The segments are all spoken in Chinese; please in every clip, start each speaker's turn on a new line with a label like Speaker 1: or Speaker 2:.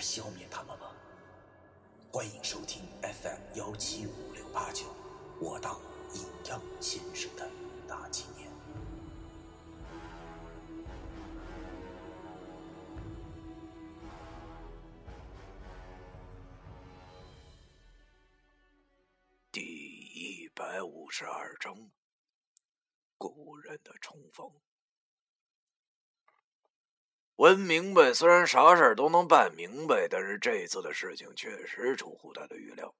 Speaker 1: 消灭他们吗？欢迎收听 FM 幺七五六八九，我当阴阳先生的大纪念。
Speaker 2: 第一百五十二章，古人的重逢。文明白，虽然啥事儿都能办明白，但是这次的事情确实出乎他的预料。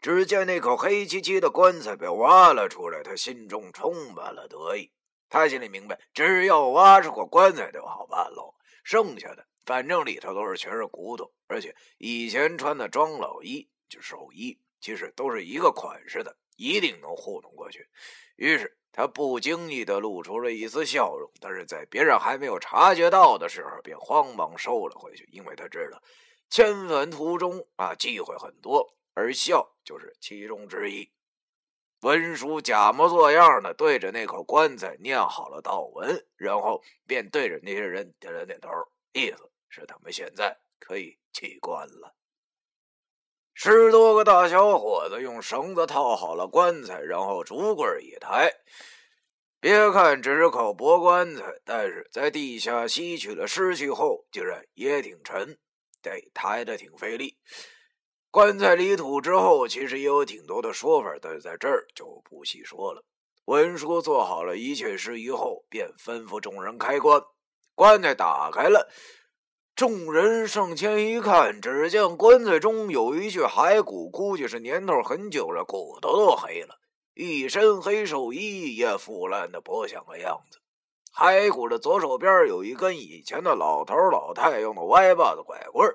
Speaker 2: 只见那口黑漆漆的棺材被挖了出来，他心中充满了得意。他心里明白，只要挖出个棺材就好办喽，剩下的反正里头都是全是骨头，而且以前穿的庄老衣就寿衣。其实都是一个款式的，一定能糊弄过去。于是他不经意的露出了一丝笑容，但是在别人还没有察觉到的时候，便慌忙收了回去，因为他知道迁坟途中啊机会很多，而笑就是其中之一。文书假模作样的对着那口棺材念好了道文，然后便对着那些人点了点头，意思是他们现在可以起棺了。十多个大小伙子用绳子套好了棺材，然后竹棍一抬。别看只是口薄棺材，但是在地下吸取了尸气后，竟然也挺沉，得抬得挺费力。棺材离土之后，其实也有挺多的说法，但是在这儿就不细说了。文书做好了一切事宜后，便吩咐众人开棺。棺材打开了。众人上前一看，只见棺材中有一具骸骨，估计是年头很久了，骨头都黑了，一身黑寿衣也腐烂的不像个样子。骸骨的左手边有一根以前的老头老太用的歪把子拐棍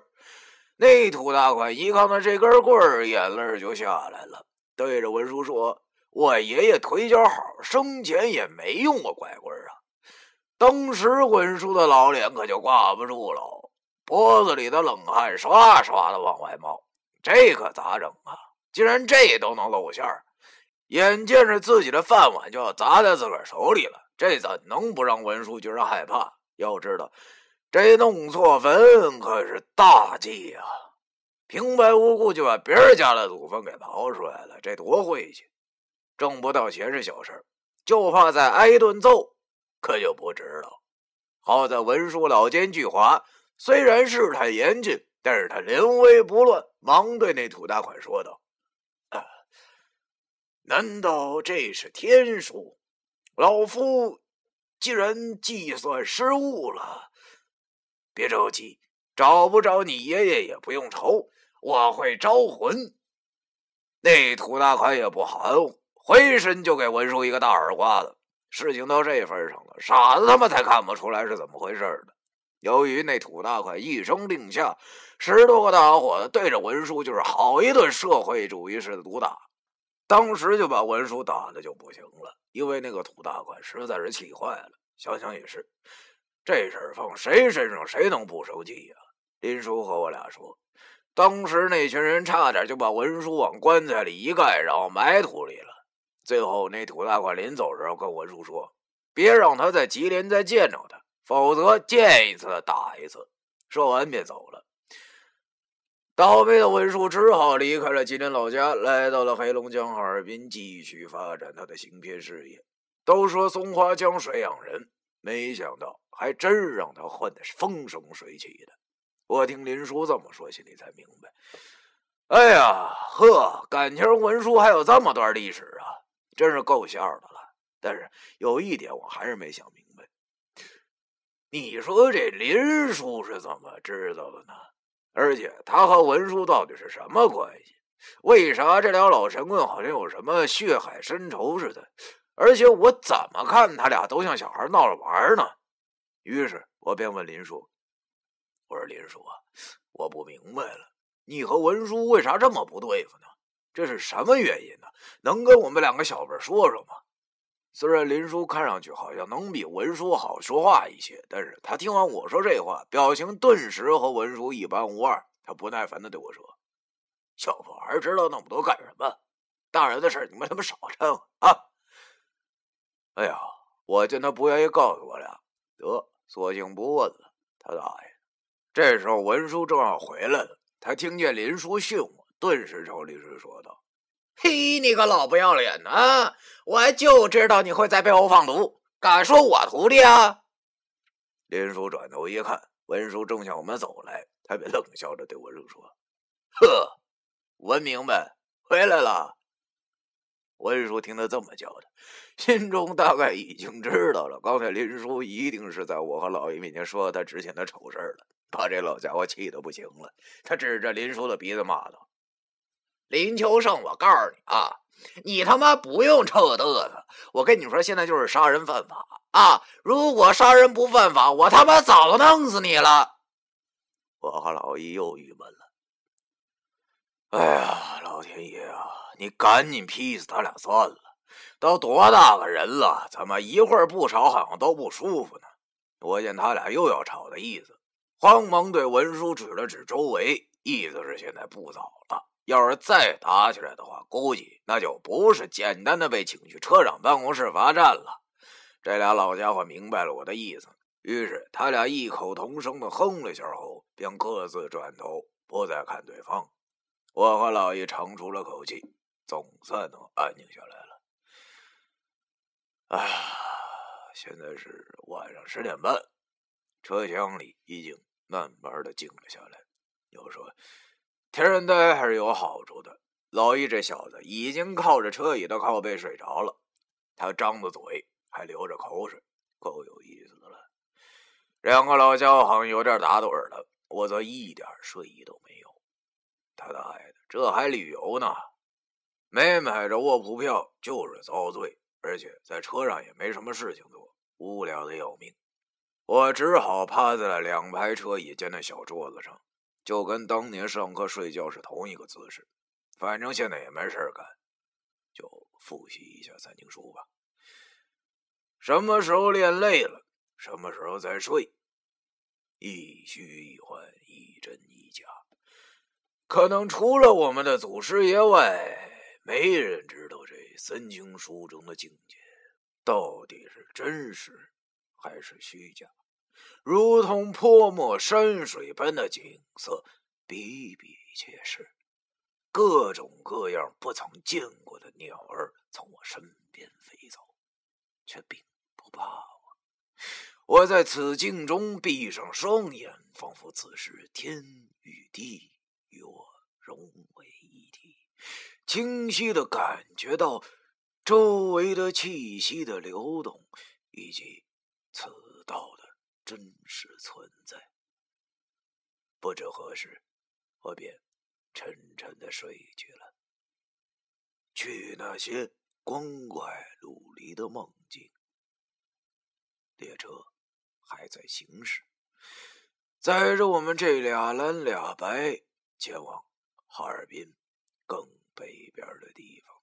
Speaker 2: 那土大款一看到这根棍儿，眼泪就下来了，对着文叔说：“我爷爷腿脚好，生前也没用过拐棍啊。”当时文叔的老脸可就挂不住了。脖子里的冷汗刷刷的往外冒，这可咋整啊？既然这都能露馅儿，眼见着自己的饭碗就要砸在自个儿手里了，这怎能不让文书觉得害怕？要知道，这弄错坟可是大忌啊！平白无故就把别人家的祖坟给刨出来了，这多晦气！挣不到钱是小事儿就怕再挨一顿揍，可就不知了。好在文书老奸巨猾。虽然事态严峻，但是他临危不乱，忙对那土大款说道：“啊，难道这是天书？老夫既然计算失误了，别着急，找不着你爷爷也不用愁，我会招魂。”那土大款也不含糊，回身就给文叔一个大耳刮子。事情到这份上了，傻子他妈才看不出来是怎么回事呢。由于那土大款一声令下，十多个大伙子对着文书就是好一顿社会主义式的毒打，当时就把文书打的就不行了。因为那个土大款实在是气坏了。想想也是，这事儿放谁身上谁能不生气呀？林叔和我俩说，当时那群人差点就把文书往棺材里一盖，然后埋土里了。最后那土大款临走时候跟文书说：“别让他在吉林再见着他。”否则见一次打一次。说完便走了。倒霉的文书只好离开了吉林老家，来到了黑龙江哈尔滨，继续发展他的行骗事业。都说松花江水养人，没想到还真让他混的是风生水起的。我听林叔这么说，心里才明白。哎呀，呵，感情文书还有这么段历史啊，真是够笑的了。但是有一点，我还是没想明白。你说这林叔是怎么知道的呢？而且他和文叔到底是什么关系？为啥这俩老神棍好像有什么血海深仇似的？而且我怎么看他俩都像小孩闹着玩呢？于是我便问林叔：“我说林叔啊，我不明白了，你和文叔为啥这么不对付呢？这是什么原因呢？能跟我们两个小辈说说吗？虽然林叔看上去好像能比文叔好说话一些，但是他听完我说这话，表情顿时和文叔一般无二。他不耐烦的对我说：“小破孩知道那么多干什么？大人的事你们他妈少掺和啊！”哎呀，我见他不愿意告诉我俩，得索性不问了。他大爷！这时候文叔正要回来了，他听见林叔训我，顿时朝林叔说道：“嘿，你个老不要脸的！我就知道你会在背后放毒，敢说我徒弟啊！”林叔转头一看，文叔正向我们走来。他便冷笑着对文叔说：“呵，文明白回来了。”文叔听他这么叫他，心中大概已经知道了，刚才林叔一定是在我和老爷面前说他之前的丑事了，把这老家伙气得不行了。他指着林叔的鼻子骂道：“林秋胜，我告诉你啊，你他妈不用臭嘚瑟！我跟你说，现在就是杀人犯法啊！如果杀人不犯法，我他妈早弄死你了。”我和老易又郁闷了。哎呀，老天爷啊！你赶紧劈死他俩算了！都多大个人了，怎么一会儿不吵，好像都不舒服呢？我见他俩又要吵的意思，慌忙对文书指了指周围，意思是现在不早了。要是再打起来的话，估计那就不是简单的被请去车长办公室罚站了。这俩老家伙明白了我的意思。于是他俩异口同声的哼了下后，便各自转头，不再看对方。我和老易长出了口气，总算能安静下来了。啊，现在是晚上十点半，车厢里已经慢慢的静了下来。要说天然呆还是有好处的，老易这小子已经靠着车椅的靠背睡着了，他张着嘴还流着口水，够有意思的了。两个老家伙好像有点打盹了，我则一点睡意都没有。他大爷的，这还旅游呢？没买着卧铺票就是遭罪，而且在车上也没什么事情做，无聊的要命。我只好趴在了两排车椅间的小桌子上，就跟当年上课睡觉是同一个姿势。反正现在也没事干，就复习一下三经书吧。什么时候练累了，什么时候再睡。一虚一幻，一真一假，可能除了我们的祖师爷外，没人知道这三经书中的境界到底是真实还是虚假。如同泼墨山水般的景色，比比皆是，各种各样不曾见过的鸟儿从我身边飞走，却并不怕我。我在此境中闭上双眼，仿佛此时天与地与我融为一体，清晰的感觉到周围的气息的流动，以及此道真实存在。不知何时，我便沉沉的睡去了，去那些光怪陆离的梦境。列车。还在行驶，载着我们这俩蓝俩白，前往哈尔滨更北边的地方。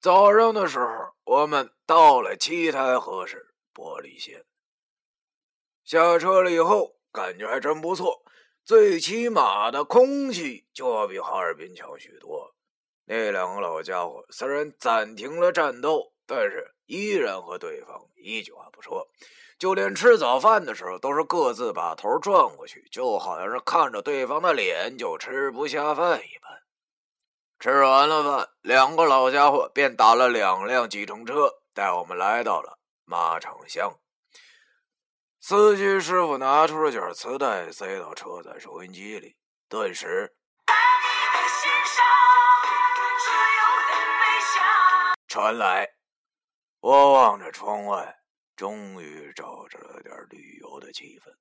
Speaker 2: 早上的时候，我们到了七台河市玻璃县。下车了以后，感觉还真不错，最起码的空气就要比哈尔滨强许多。那两个老家伙虽然暂停了战斗。但是依然和对方一句话不说，就连吃早饭的时候都是各自把头转过去，就好像是看着对方的脸就吃不下饭一般。吃完了饭，两个老家伙便打了两辆计程车，带我们来到了马场乡。司机师傅拿出了卷磁带，塞到车载收音机里，顿时，传来。我望着窗外，终于找着了点旅游的气氛。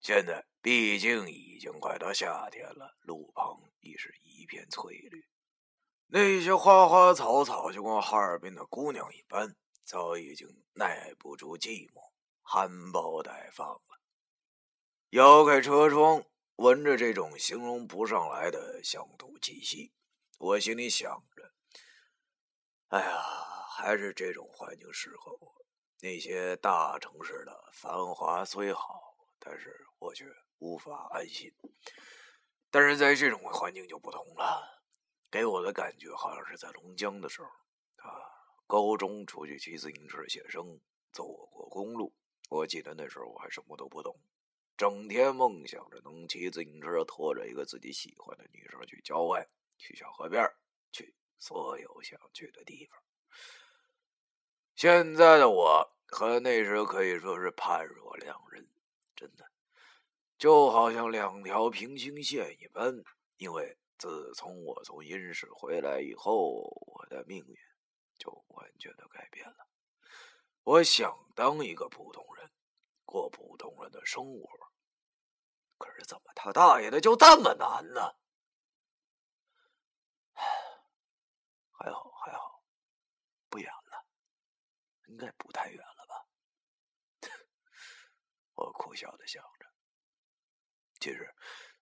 Speaker 2: 现在毕竟已经快到夏天了，路旁已是一片翠绿，那些花花草草就跟哈尔滨的姑娘一般，早已经耐不住寂寞，含苞待放了。摇开车窗，闻着这种形容不上来的乡土气息，我心里想着：哎呀，还是这种环境适合我。那些大城市的繁华虽好，但是我却无法安心。但是在这种环境就不同了，给我的感觉好像是在龙江的时候，啊，高中出去骑自行车写生，走过公路。我记得那时候我还什么都不懂，整天梦想着能骑自行车拖着一个自己喜欢的女生去郊外，去小河边，去所有想去的地方。现在的我和那时可以说是判若两人，真的。就好像两条平行线一般，因为自从我从阴市回来以后，我的命运就完全的改变了。我想当一个普通人，过普通人的生活，可是怎么他大爷的就这么难呢？还好还好，不远了，应该不太远了吧？我苦笑的想着。其实，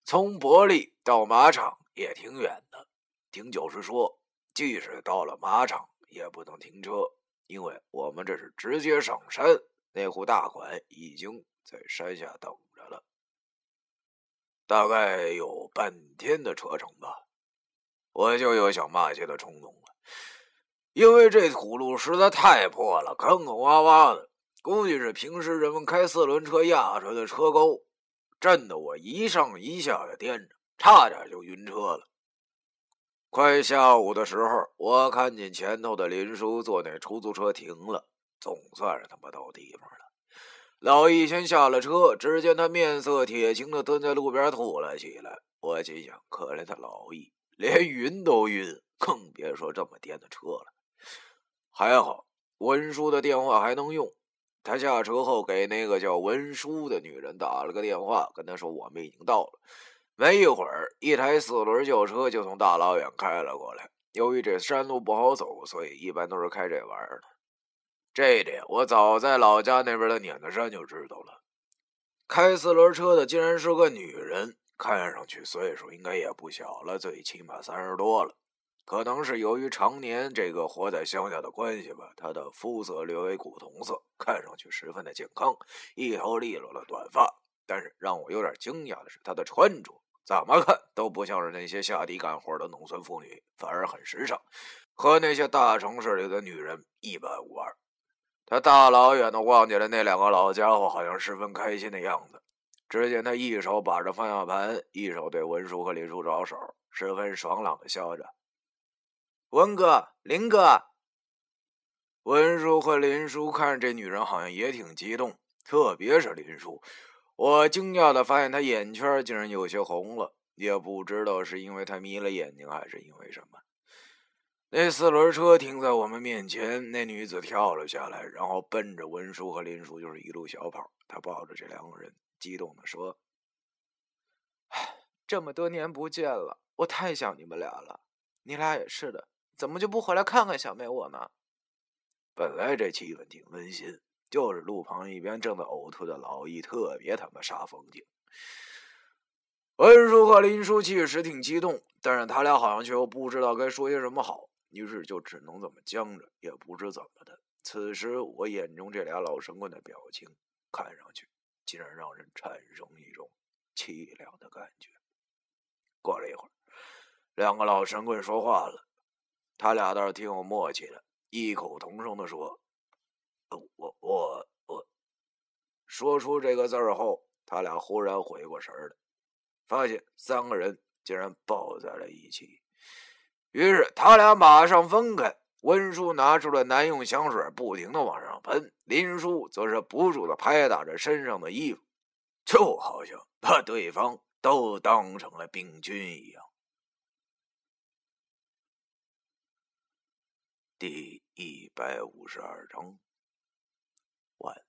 Speaker 2: 从伯利到马场也挺远的。听九师说，即使到了马场，也不能停车，因为我们这是直接上山。那户大款已经在山下等着了，大概有半天的车程吧。我就有想骂街的冲动了，因为这土路实在太破了，坑坑洼洼的，估计是平时人们开四轮车压出来的车沟。震得我一上一下的颠着，差点就晕车了。快下午的时候，我看见前头的林叔坐那出租车停了，总算是他妈到地方了。老易先下了车，只见他面色铁青的蹲在路边吐了起来。我心想：可怜的老易，连晕都晕，更别说这么颠的车了。还好文叔的电话还能用。他下车后，给那个叫文叔的女人打了个电话，跟她说我们已经到了。没一会儿，一台四轮轿车就从大老远开了过来。由于这山路不好走，所以一般都是开这玩意儿的。这点我早在老家那边的碾子山就知道了。开四轮车的竟然是个女人，看上去岁数应该也不小了，最起码三十多了。可能是由于常年这个活在乡下的关系吧，她的肤色略为古铜色，看上去十分的健康，一头利落的短发。但是让我有点惊讶的是，她的穿着怎么看都不像是那些下地干活的农村妇女，反而很时尚，和那些大城市里的女人一般无二。他大老远的望见了那两个老家伙，好像十分开心的样子。只见他一手把着方向盘，一手对文叔和林叔招手，十分爽朗的笑着。文哥，林哥，文叔和林叔看这女人，好像也挺激动，特别是林叔。我惊讶的发现他眼圈竟然有些红了，也不知道是因为他眯了眼睛，还是因为什么。那四轮车停在我们面前，那女子跳了下来，然后奔着文叔和林叔就是一路小跑。她抱着这两个人，激动的说：“
Speaker 3: 这么多年不见了，我太想你们俩了。你俩也是的。”怎么就不回来看看小妹我呢？
Speaker 2: 本来这气氛挺温馨，就是路旁一边正在呕吐的老易特别他妈煞风景。文叔和林叔其实挺激动，但是他俩好像却又不知道该说些什么好，于是就只能这么僵着，也不知怎么的。此时我眼中这俩老神棍的表情，看上去竟然让人产生一种凄凉的感觉。过了一会儿，两个老神棍说话了。他俩倒是挺有默契的，异口同声的说：“我我我。”说出这个字儿后，他俩忽然回过神来，发现三个人竟然抱在了一起。于是他俩马上分开。温叔拿出了男用香水，不停的往上喷；林叔则是不住的拍打着身上的衣服，就好像把对方都当成了病菌一样。第一百五十二章，完。